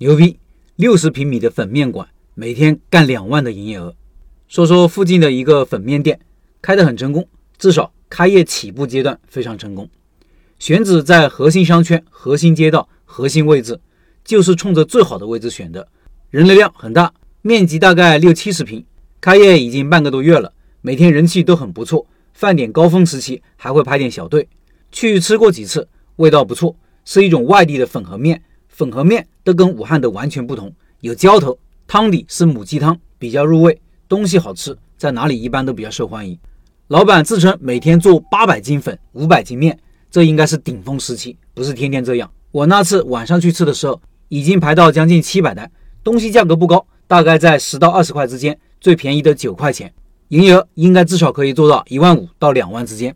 牛逼！六十平米的粉面馆，每天干两万的营业额。说说附近的一个粉面店，开得很成功，至少开业起步阶段非常成功。选址在核心商圈、核心街道、核心位置，就是冲着最好的位置选的。人流量很大，面积大概六七十平。开业已经半个多月了，每天人气都很不错。饭点高峰时期还会排点小队。去吃过几次，味道不错，是一种外地的粉和面。粉和面都跟武汉的完全不同，有浇头，汤底是母鸡汤，比较入味，东西好吃，在哪里一般都比较受欢迎。老板自称每天做八百斤粉，五百斤面，这应该是顶峰时期，不是天天这样。我那次晚上去吃的时候，已经排到将近七百单，东西价格不高，大概在十到二十块之间，最便宜的九块钱，营业额应该至少可以做到一万五到两万之间，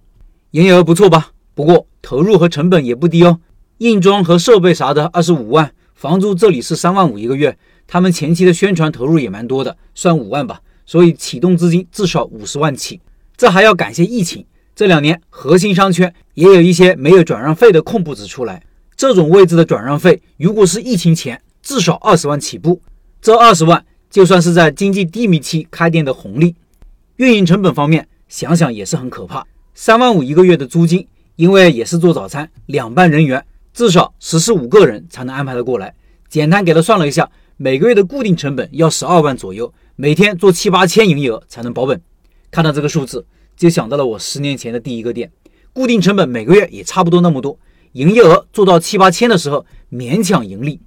营业额不错吧？不过投入和成本也不低哦。硬装和设备啥的二十五万，房租这里是三万五一个月，他们前期的宣传投入也蛮多的，算五万吧，所以启动资金至少五十万起。这还要感谢疫情，这两年核心商圈也有一些没有转让费的空铺子出来，这种位置的转让费，如果是疫情前，至少二十万起步。这二十万就算是在经济低迷期开店的红利。运营成本方面，想想也是很可怕，三万五一个月的租金，因为也是做早餐，两班人员。至少十四五个人才能安排得过来。简单给他算了一下，每个月的固定成本要十二万左右，每天做七八千营业额才能保本。看到这个数字，就想到了我十年前的第一个店，固定成本每个月也差不多那么多，营业额做到七八千的时候勉强盈利，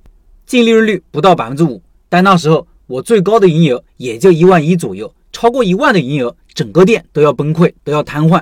净利润率不到百分之五。但那时候我最高的营业额也就一万一左右，超过一万的营业额，整个店都要崩溃，都要瘫痪。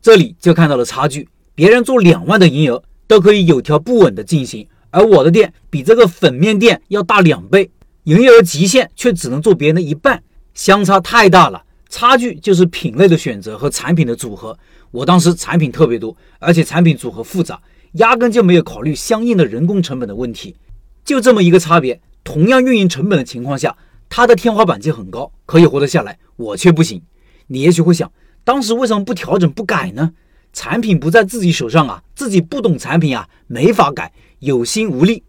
这里就看到了差距，别人做两万的营业额。都可以有条不紊的进行，而我的店比这个粉面店要大两倍，营业额极限却只能做别人的一半，相差太大了。差距就是品类的选择和产品的组合。我当时产品特别多，而且产品组合复杂，压根就没有考虑相应的人工成本的问题。就这么一个差别，同样运营成本的情况下，它的天花板就很高，可以活得下来，我却不行。你也许会想，当时为什么不调整不改呢？产品不在自己手上啊，自己不懂产品啊，没法改，有心无力。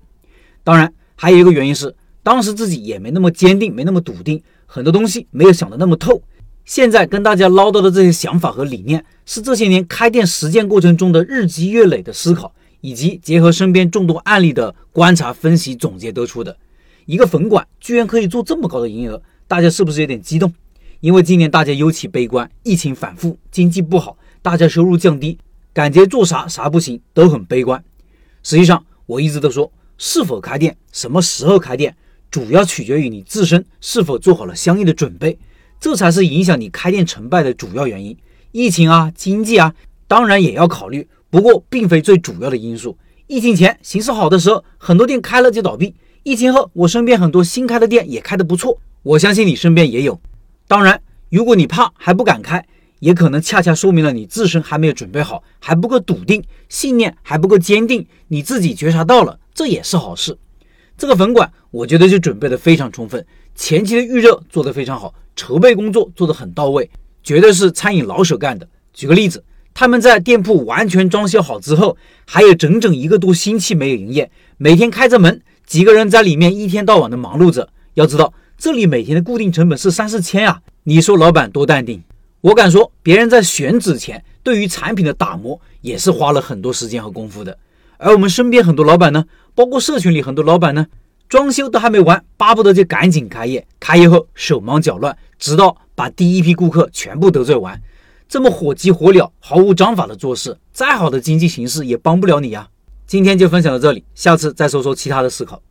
当然，还有一个原因是，当时自己也没那么坚定，没那么笃定，很多东西没有想得那么透。现在跟大家唠叨的这些想法和理念，是这些年开店实践过程中的日积月累的思考，以及结合身边众多案例的观察、分析、总结得出的。一个粉馆居然可以做这么高的营业额，大家是不是有点激动？因为今年大家尤其悲观，疫情反复，经济不好。大家收入降低，感觉做啥啥不行，都很悲观。实际上，我一直都说，是否开店，什么时候开店，主要取决于你自身是否做好了相应的准备，这才是影响你开店成败的主要原因。疫情啊，经济啊，当然也要考虑，不过并非最主要的因素。疫情前形势好的时候，很多店开了就倒闭；疫情后，我身边很多新开的店也开得不错。我相信你身边也有。当然，如果你怕还不敢开。也可能恰恰说明了你自身还没有准备好，还不够笃定，信念还不够坚定。你自己觉察到了，这也是好事。这个粉馆，我觉得就准备的非常充分，前期的预热做得非常好，筹备工作做得很到位，绝对是餐饮老手干的。举个例子，他们在店铺完全装修好之后，还有整整一个多星期没有营业，每天开着门，几个人在里面一天到晚的忙碌着。要知道，这里每天的固定成本是三四千啊，你说老板多淡定？我敢说，别人在选址前对于产品的打磨也是花了很多时间和功夫的。而我们身边很多老板呢，包括社群里很多老板呢，装修都还没完，巴不得就赶紧开业。开业后手忙脚乱，直到把第一批顾客全部得罪完。这么火急火燎、毫无章法的做事，再好的经济形势也帮不了你呀。今天就分享到这里，下次再说说其他的思考。